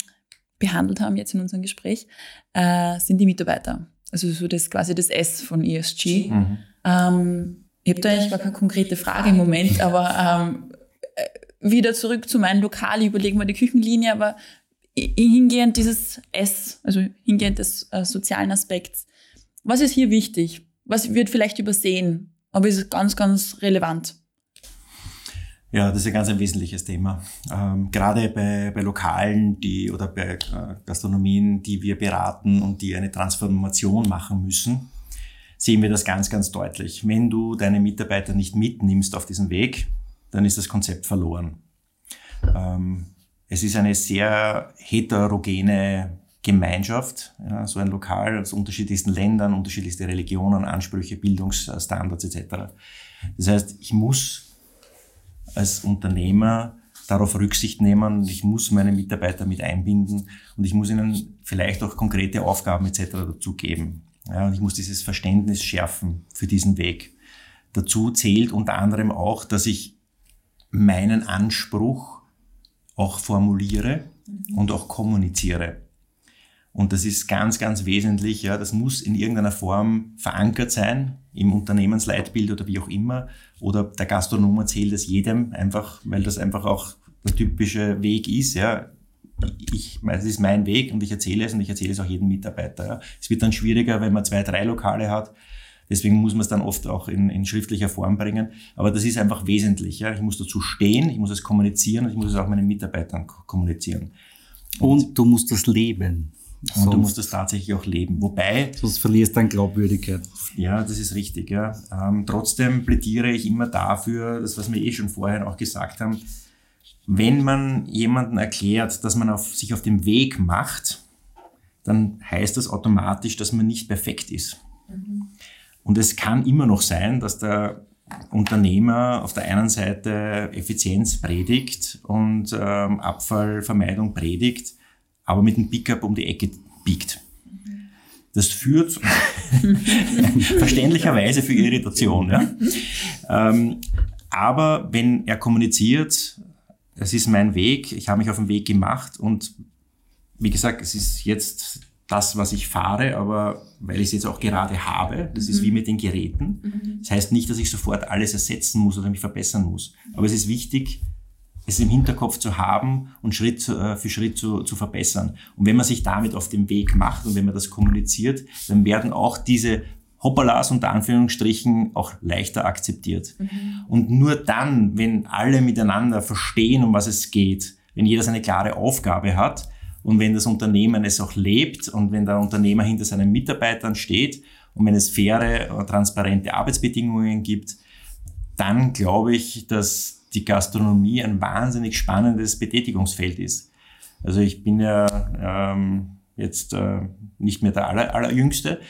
behandelt haben jetzt in unserem Gespräch, äh, sind die Mitarbeiter. Also so das quasi das S von ESG. Mhm. Ähm, ich habe da eigentlich gar keine konkrete Frage im Moment, aber ähm, äh, wieder zurück zu meinem Lokal, ich überlege mal die Küchenlinie, aber hingehend dieses S, also hingehend des äh, sozialen Aspekts. Was ist hier wichtig? Was wird vielleicht übersehen, aber ist ganz, ganz relevant? Ja, das ist ein ganz ein wesentliches Thema. Ähm, gerade bei, bei Lokalen, die oder bei äh, Gastronomien, die wir beraten und die eine Transformation machen müssen, sehen wir das ganz, ganz deutlich. Wenn du deine Mitarbeiter nicht mitnimmst auf diesen Weg, dann ist das Konzept verloren. Ähm, es ist eine sehr heterogene Gemeinschaft, ja, so ein Lokal aus unterschiedlichsten Ländern, unterschiedlichste Religionen, Ansprüche, Bildungsstandards etc. Das heißt, ich muss als Unternehmer darauf Rücksicht nehmen ich muss meine Mitarbeiter mit einbinden und ich muss ihnen vielleicht auch konkrete Aufgaben etc. dazu geben. Ja, und ich muss dieses Verständnis schärfen für diesen Weg. Dazu zählt unter anderem auch, dass ich meinen Anspruch auch formuliere mhm. und auch kommuniziere. Und das ist ganz, ganz wesentlich. Ja, das muss in irgendeiner Form verankert sein im Unternehmensleitbild oder wie auch immer. Oder der Gastronom erzählt es jedem einfach, weil das einfach auch der typische Weg ist. Ja, ich, das ist mein Weg und ich erzähle es und ich erzähle es auch jedem Mitarbeiter. Ja. Es wird dann schwieriger, wenn man zwei, drei Lokale hat. Deswegen muss man es dann oft auch in, in schriftlicher Form bringen. Aber das ist einfach wesentlich. Ja. Ich muss dazu stehen, ich muss es kommunizieren und ich muss es auch meinen Mitarbeitern kommunizieren. Und, und du musst das leben. Und sonst, du musst es tatsächlich auch leben. Wobei. Sonst verlierst du dann Glaubwürdigkeit. Ja, das ist richtig, ja. Ähm, trotzdem plädiere ich immer dafür, das, was wir eh schon vorher auch gesagt haben, wenn man jemanden erklärt, dass man auf, sich auf dem Weg macht, dann heißt das automatisch, dass man nicht perfekt ist. Mhm. Und es kann immer noch sein, dass der Unternehmer auf der einen Seite Effizienz predigt und ähm, Abfallvermeidung predigt, aber mit dem Pickup um die Ecke biegt. Das führt verständlicherweise für Irritation. Ja? Ähm, aber wenn er kommuniziert, es ist mein Weg, ich habe mich auf den Weg gemacht und wie gesagt, es ist jetzt das, was ich fahre, aber weil ich es jetzt auch gerade habe, das mhm. ist wie mit den Geräten. Mhm. Das heißt nicht, dass ich sofort alles ersetzen muss oder mich verbessern muss. Aber es ist wichtig, es im Hinterkopf zu haben und Schritt äh, für Schritt zu, zu verbessern. Und wenn man sich damit auf den Weg macht und wenn man das kommuniziert, dann werden auch diese Hoppalas unter Anführungsstrichen auch leichter akzeptiert. Mhm. Und nur dann, wenn alle miteinander verstehen, um was es geht, wenn jeder seine klare Aufgabe hat, und wenn das Unternehmen es auch lebt und wenn der Unternehmer hinter seinen Mitarbeitern steht und wenn es faire, transparente Arbeitsbedingungen gibt, dann glaube ich, dass die Gastronomie ein wahnsinnig spannendes Betätigungsfeld ist. Also ich bin ja ähm, jetzt äh, nicht mehr der aller, allerjüngste,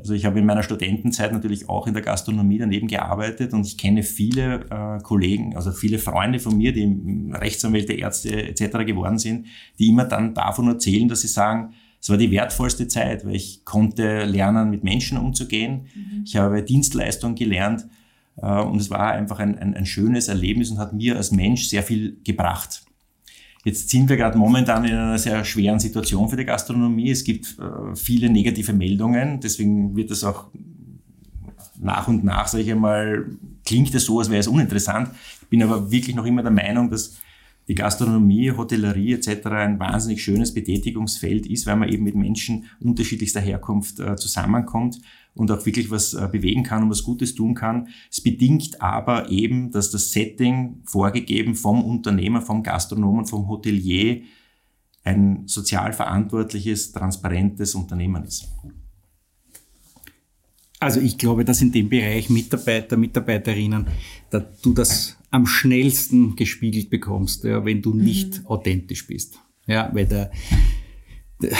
also ich habe in meiner Studentenzeit natürlich auch in der Gastronomie daneben gearbeitet und ich kenne viele äh, Kollegen, also viele Freunde von mir, die Rechtsanwälte, Ärzte etc. geworden sind, die immer dann davon erzählen, dass sie sagen, es war die wertvollste Zeit, weil ich konnte lernen, mit Menschen umzugehen. Mhm. Ich habe Dienstleistung gelernt äh, und es war einfach ein, ein, ein schönes Erlebnis und hat mir als Mensch sehr viel gebracht. Jetzt sind wir gerade momentan in einer sehr schweren Situation für die Gastronomie. Es gibt äh, viele negative Meldungen, deswegen wird es auch nach und nach, sage ich einmal, klingt es so, als wäre es uninteressant. Ich bin aber wirklich noch immer der Meinung, dass die Gastronomie, Hotellerie etc. ein wahnsinnig schönes Betätigungsfeld ist, weil man eben mit Menschen unterschiedlichster Herkunft äh, zusammenkommt und auch wirklich was äh, bewegen kann und was Gutes tun kann. Es bedingt aber eben, dass das Setting vorgegeben vom Unternehmer, vom Gastronomen, vom Hotelier ein sozial verantwortliches, transparentes Unternehmen ist. Also ich glaube, dass in dem Bereich Mitarbeiter, Mitarbeiterinnen, da du das am schnellsten gespiegelt bekommst, ja, wenn du nicht mhm. authentisch bist. Ja, weil der, der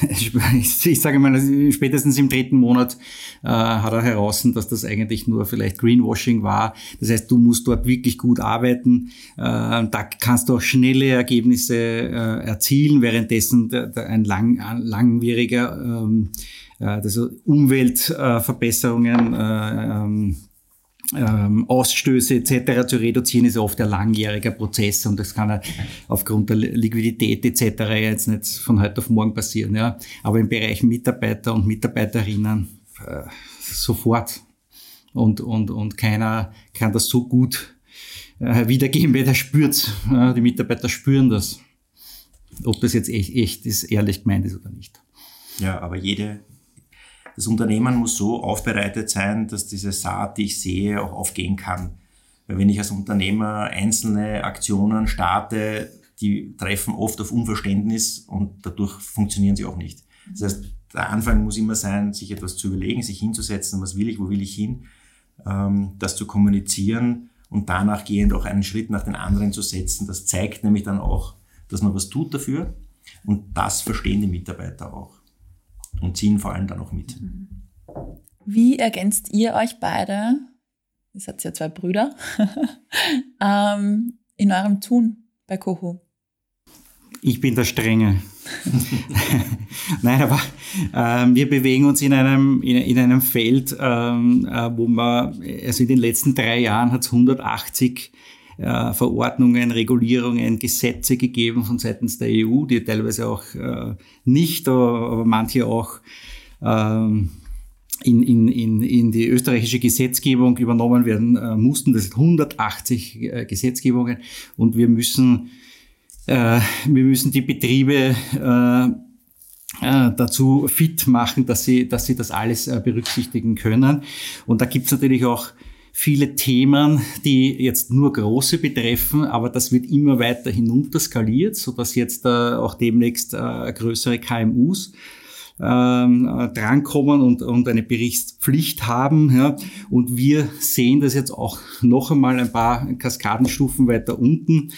ich sage mal, spätestens im dritten Monat äh, hat er heraus, dass das eigentlich nur vielleicht Greenwashing war. Das heißt, du musst dort wirklich gut arbeiten. Äh, da kannst du auch schnelle Ergebnisse äh, erzielen, währenddessen der, der ein lang, langwieriger ähm, äh, also Umweltverbesserungen äh, ähm, ähm, Ausstöße etc. zu reduzieren, ist oft ein langjähriger Prozess und das kann aufgrund der Liquidität etc. jetzt nicht von heute auf morgen passieren. Ja. Aber im Bereich Mitarbeiter und Mitarbeiterinnen äh, sofort. Und, und, und keiner kann das so gut äh, wiedergeben, wer das spürt. Ja, die Mitarbeiter spüren das. Ob das jetzt echt, echt ist, ehrlich gemeint ist oder nicht. Ja, aber jede das Unternehmen muss so aufbereitet sein, dass diese Saat, die ich sehe, auch aufgehen kann. Weil wenn ich als Unternehmer einzelne Aktionen starte, die treffen oft auf Unverständnis und dadurch funktionieren sie auch nicht. Das heißt, der Anfang muss immer sein, sich etwas zu überlegen, sich hinzusetzen, was will ich, wo will ich hin, ähm, das zu kommunizieren und danach gehend auch einen Schritt nach den anderen zu setzen. Das zeigt nämlich dann auch, dass man was tut dafür und das verstehen die Mitarbeiter auch und ziehen vor allem dann auch mit. Wie ergänzt ihr euch beide, ihr seid ja zwei Brüder, ähm, in eurem Tun bei Koho? Ich bin der Strenge. Nein, aber äh, wir bewegen uns in einem, in, in einem Feld, ähm, äh, wo man, also in den letzten drei Jahren hat es 180 äh, Verordnungen, Regulierungen, Gesetze gegeben von seitens der EU, die teilweise auch äh, nicht, aber manche auch ähm, in, in, in, in die österreichische Gesetzgebung übernommen werden äh, mussten. Das sind 180 äh, Gesetzgebungen und wir müssen, äh, wir müssen die Betriebe äh, äh, dazu fit machen, dass sie, dass sie das alles äh, berücksichtigen können. Und da gibt's natürlich auch viele Themen, die jetzt nur große betreffen, aber das wird immer weiter hinunter skaliert, so dass jetzt äh, auch demnächst äh, größere KMUs ähm, äh, drankommen und, und eine Berichtspflicht haben. Ja. Und wir sehen das jetzt auch noch einmal ein paar Kaskadenstufen weiter unten.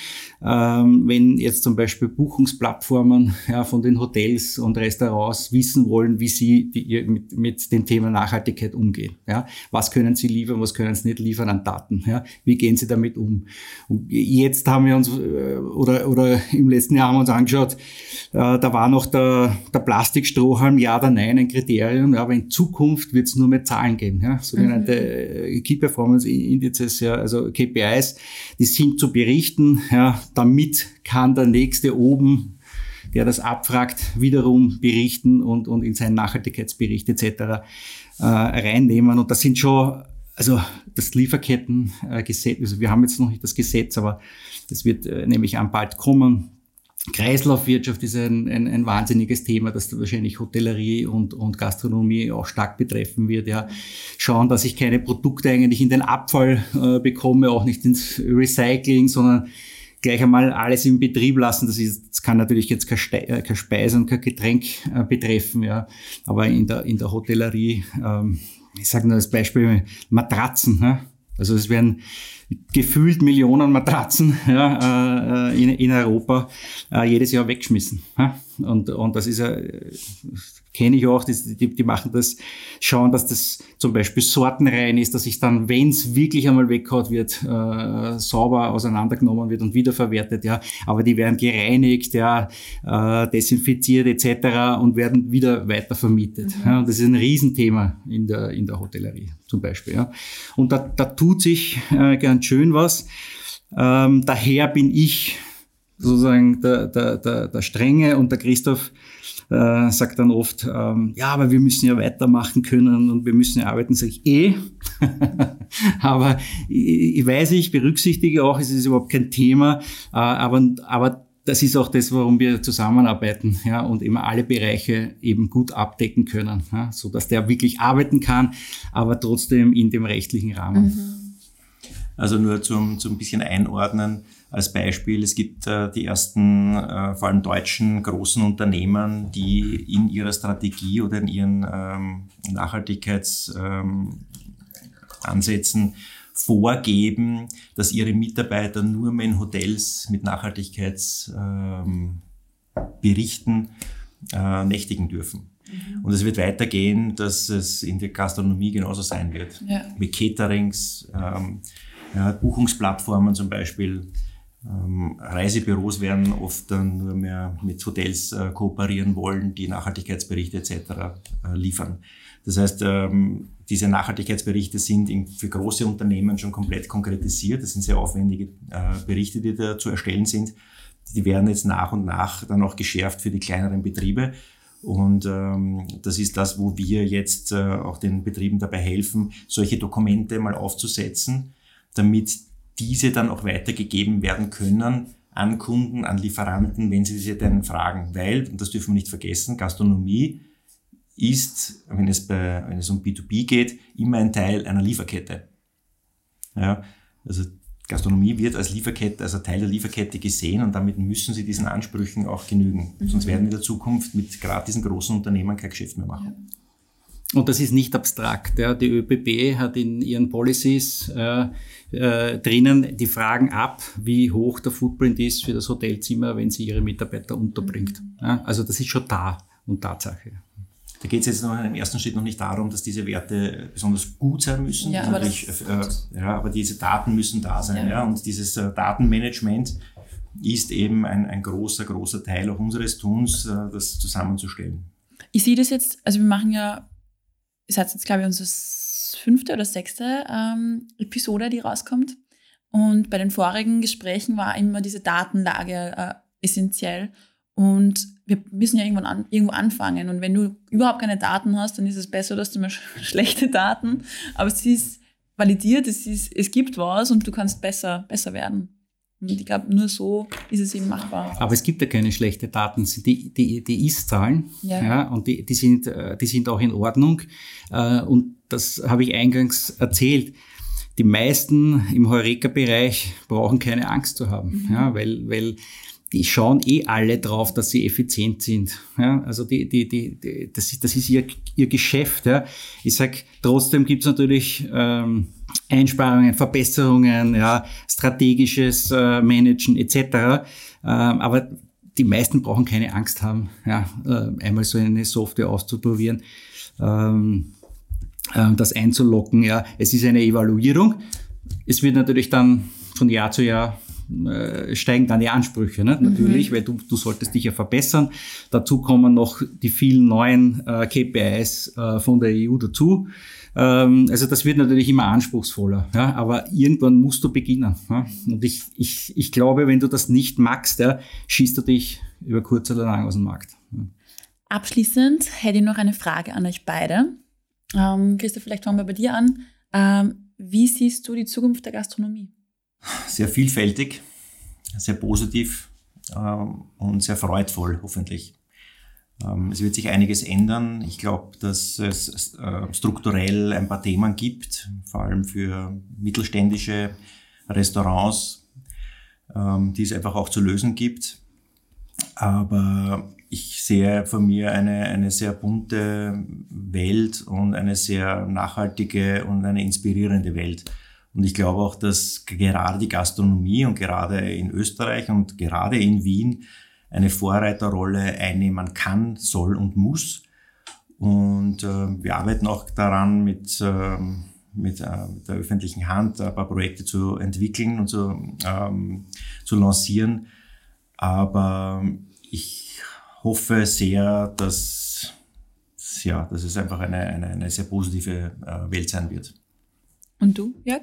Ähm, wenn jetzt zum Beispiel Buchungsplattformen ja, von den Hotels und Restaurants wissen wollen, wie sie die, mit, mit dem Thema Nachhaltigkeit umgehen. Ja. Was können sie liefern, was können sie nicht liefern an Daten? Ja. Wie gehen sie damit um? Und jetzt haben wir uns, äh, oder, oder im letzten Jahr haben wir uns angeschaut, äh, da war noch der, der Plastikstrohhalm, ja oder nein, ein Kriterium, aber in Zukunft wird es nur mehr Zahlen geben. Ja? Sogenannte mhm. Äh, Key Performance Indizes, ja, also KPIs, die sind zu berichten, ja, damit kann der Nächste oben der das abfragt, wiederum berichten und, und in seinen Nachhaltigkeitsbericht etc. Äh, reinnehmen. Und das sind schon, also das Lieferkettengesetz, also wir haben jetzt noch nicht das Gesetz, aber das wird äh, nämlich am bald kommen. Kreislaufwirtschaft ist ein, ein, ein wahnsinniges Thema, das wahrscheinlich Hotellerie und, und Gastronomie auch stark betreffen wird. Ja. Schauen, dass ich keine Produkte eigentlich in den Abfall äh, bekomme, auch nicht ins Recycling, sondern gleich einmal alles im Betrieb lassen. Das, ist, das kann natürlich jetzt kein, äh, Speise und kein Getränk äh, betreffen, ja. aber in der, in der Hotellerie, ähm, ich sage nur als Beispiel Matratzen. Ne? Also es werden gefühlt Millionen Matratzen ja, äh, in, in Europa äh, jedes Jahr weggeschmissen. Ja? Und, und das ist ja, kenne ich auch, die, die, machen das, schauen, dass das zum Beispiel sortenrein ist, dass sich dann, wenn es wirklich einmal weggehaut wird, äh, sauber auseinandergenommen wird und wiederverwertet, ja. Aber die werden gereinigt, ja, äh, desinfiziert etc. und werden wieder weiter vermietet. Mhm. Ja, und das ist ein Riesenthema in der, in der Hotellerie zum Beispiel. Ja. Und da, da tut sich äh, ganz schön was. Ähm, daher bin ich sozusagen der, der, der, der Strenge und der Christoph äh, sagt dann oft, ähm, ja, aber wir müssen ja weitermachen können und wir müssen ja arbeiten, sage ich eh. aber ich, ich weiß, ich berücksichtige auch, es ist überhaupt kein Thema, äh, aber, aber das ist auch das, warum wir zusammenarbeiten ja, und immer alle Bereiche eben gut abdecken können, ja, so dass der wirklich arbeiten kann, aber trotzdem in dem rechtlichen Rahmen. Mhm. Also nur zum, zum bisschen einordnen als Beispiel. Es gibt äh, die ersten, äh, vor allem deutschen großen Unternehmen, die in ihrer Strategie oder in ihren ähm, Nachhaltigkeitsansätzen ähm, vorgeben, dass ihre Mitarbeiter nur mehr in Hotels mit Nachhaltigkeitsberichten ähm, äh, nächtigen dürfen. Mhm. Und es wird weitergehen, dass es in der Gastronomie genauso sein wird. Ja. Mit Caterings, ähm, ja, Buchungsplattformen zum Beispiel. Ähm, Reisebüros werden oft dann nur mehr mit Hotels äh, kooperieren wollen, die Nachhaltigkeitsberichte etc. Äh, liefern. Das heißt, ähm, diese Nachhaltigkeitsberichte sind in, für große Unternehmen schon komplett konkretisiert. Das sind sehr aufwendige äh, Berichte, die da zu erstellen sind. Die werden jetzt nach und nach dann auch geschärft für die kleineren Betriebe. Und ähm, das ist das, wo wir jetzt äh, auch den Betrieben dabei helfen, solche Dokumente mal aufzusetzen, damit diese dann auch weitergegeben werden können an Kunden, an Lieferanten, wenn sie sich dann fragen. Weil, und das dürfen wir nicht vergessen, Gastronomie ist, wenn es, bei, wenn es um B2B geht, immer ein Teil einer Lieferkette. Ja, also Gastronomie wird als Lieferkette, als ein Teil der Lieferkette gesehen und damit müssen sie diesen Ansprüchen auch genügen. Mhm. Sonst werden wir in der Zukunft mit gerade diesen großen Unternehmen kein Geschäft mehr machen. Ja. Und das ist nicht abstrakt. Ja. Die ÖBB hat in ihren Policies äh, äh, drinnen die Fragen ab, wie hoch der Footprint ist für das Hotelzimmer, wenn sie ihre Mitarbeiter unterbringt. Mhm. Ja. Also das ist schon da und Tatsache. Da geht es jetzt noch im ersten Schritt noch nicht darum, dass diese Werte besonders gut sein müssen. Ja, aber, das, äh, ja, aber diese Daten müssen da sein. Ja. ja. Und dieses äh, Datenmanagement ist eben ein, ein großer, großer Teil auch unseres Tuns, äh, das zusammenzustellen. Ich sehe das jetzt, also wir machen ja ist jetzt, glaube ich, unsere fünfte oder sechste ähm, Episode, die rauskommt. Und bei den vorigen Gesprächen war immer diese Datenlage äh, essentiell. Und wir müssen ja irgendwann an, irgendwo anfangen. Und wenn du überhaupt keine Daten hast, dann ist es besser, dass du mal schlechte Daten. Aber es ist validiert, es, ist, es gibt was und du kannst besser, besser werden. Und ich glaube, nur so ist es eben machbar. Aber es gibt ja keine schlechten Daten. Die, die, die Ist-Zahlen, ja. ja. und die, die, sind, äh, die sind auch in Ordnung. Äh, und das habe ich eingangs erzählt. die meisten im Heureka-Bereich brauchen keine Angst zu haben, mhm. ja, weil, weil die schauen eh alle drauf, dass sie effizient sind. Ja, also die, die, die, die, das, ist, das ist ihr, ihr Geschäft. Ja. Ich sag, trotzdem gibt's natürlich ähm, Einsparungen, Verbesserungen, ja, strategisches äh, Managen etc. Ähm, aber die meisten brauchen keine Angst haben, ja, äh, einmal so eine Software auszuprobieren, ähm, äh, das einzulocken. Ja. Es ist eine Evaluierung. Es wird natürlich dann von Jahr zu Jahr äh, steigen dann die Ansprüche, ne? natürlich, mhm. weil du, du solltest dich ja verbessern. Dazu kommen noch die vielen neuen äh, KPIs äh, von der EU dazu. Ähm, also das wird natürlich immer anspruchsvoller, ja? aber irgendwann musst du beginnen. Ja? Und ich, ich, ich glaube, wenn du das nicht magst, ja, schießt du dich über kurz oder lang aus dem Markt. Ja. Abschließend hätte ich noch eine Frage an euch beide. Ähm, Christoph, vielleicht fangen wir bei dir an. Ähm, wie siehst du die Zukunft der Gastronomie? sehr vielfältig, sehr positiv ähm, und sehr freudvoll, hoffentlich. Ähm, es wird sich einiges ändern. Ich glaube, dass es äh, strukturell ein paar Themen gibt, vor allem für mittelständische Restaurants, ähm, die es einfach auch zu lösen gibt. Aber ich sehe von mir eine, eine sehr bunte Welt und eine sehr nachhaltige und eine inspirierende Welt. Und ich glaube auch, dass gerade die Gastronomie und gerade in Österreich und gerade in Wien eine Vorreiterrolle einnehmen kann, soll und muss. Und äh, wir arbeiten auch daran, mit, äh, mit, äh, mit der öffentlichen Hand ein paar Projekte zu entwickeln und zu, ähm, zu lancieren. Aber ich hoffe sehr, dass, ja, dass es einfach eine, eine, eine sehr positive äh, Welt sein wird. Und du, Jörg?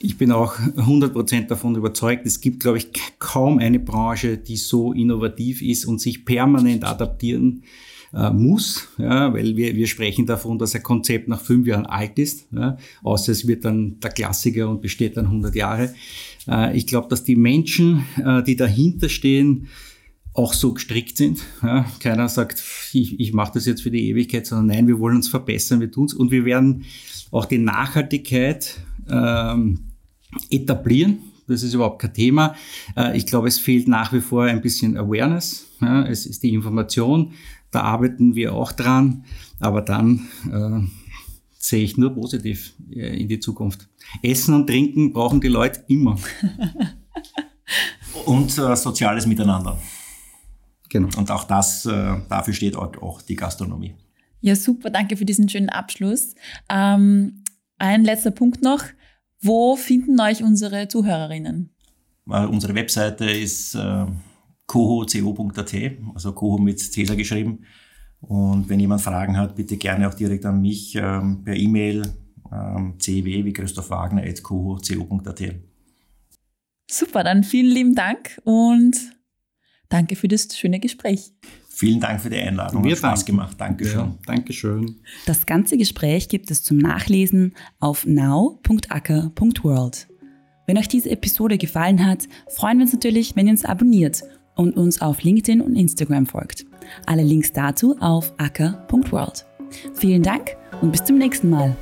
Ich bin auch 100% davon überzeugt, es gibt, glaube ich, kaum eine Branche, die so innovativ ist und sich permanent adaptieren äh, muss, ja, weil wir, wir sprechen davon, dass ein Konzept nach fünf Jahren alt ist, ja, außer es wird dann der Klassiker und besteht dann 100 Jahre. Äh, ich glaube, dass die Menschen, äh, die dahinter stehen, auch so gestrickt sind. Ja, keiner sagt, ich, ich mache das jetzt für die Ewigkeit, sondern nein, wir wollen uns verbessern, wir tun's und wir werden auch die Nachhaltigkeit ähm, etablieren. Das ist überhaupt kein Thema. Äh, ich glaube, es fehlt nach wie vor ein bisschen Awareness. Es ist die Information. Da arbeiten wir auch dran. Aber dann äh, sehe ich nur positiv äh, in die Zukunft. Essen und Trinken brauchen die Leute immer. und äh, soziales Miteinander. Genau. Und auch das, äh, dafür steht auch, auch, die Gastronomie. Ja, super. Danke für diesen schönen Abschluss. Ähm, ein letzter Punkt noch. Wo finden euch unsere Zuhörerinnen? Äh, unsere Webseite ist äh, coho.co.at, also coho mit Cäsar geschrieben. Und wenn jemand Fragen hat, bitte gerne auch direkt an mich ähm, per E-Mail ähm, cw wie Christoph Wagner at coho.co.at. Super, dann vielen lieben Dank und danke für das schöne Gespräch. Vielen Dank für die Einladung. Mir Hat Spaß gemacht. Dankeschön. Ja, Dankeschön. Das ganze Gespräch gibt es zum Nachlesen auf now.acker.world. Wenn euch diese Episode gefallen hat, freuen wir uns natürlich, wenn ihr uns abonniert und uns auf LinkedIn und Instagram folgt. Alle Links dazu auf acker.world. Vielen Dank und bis zum nächsten Mal.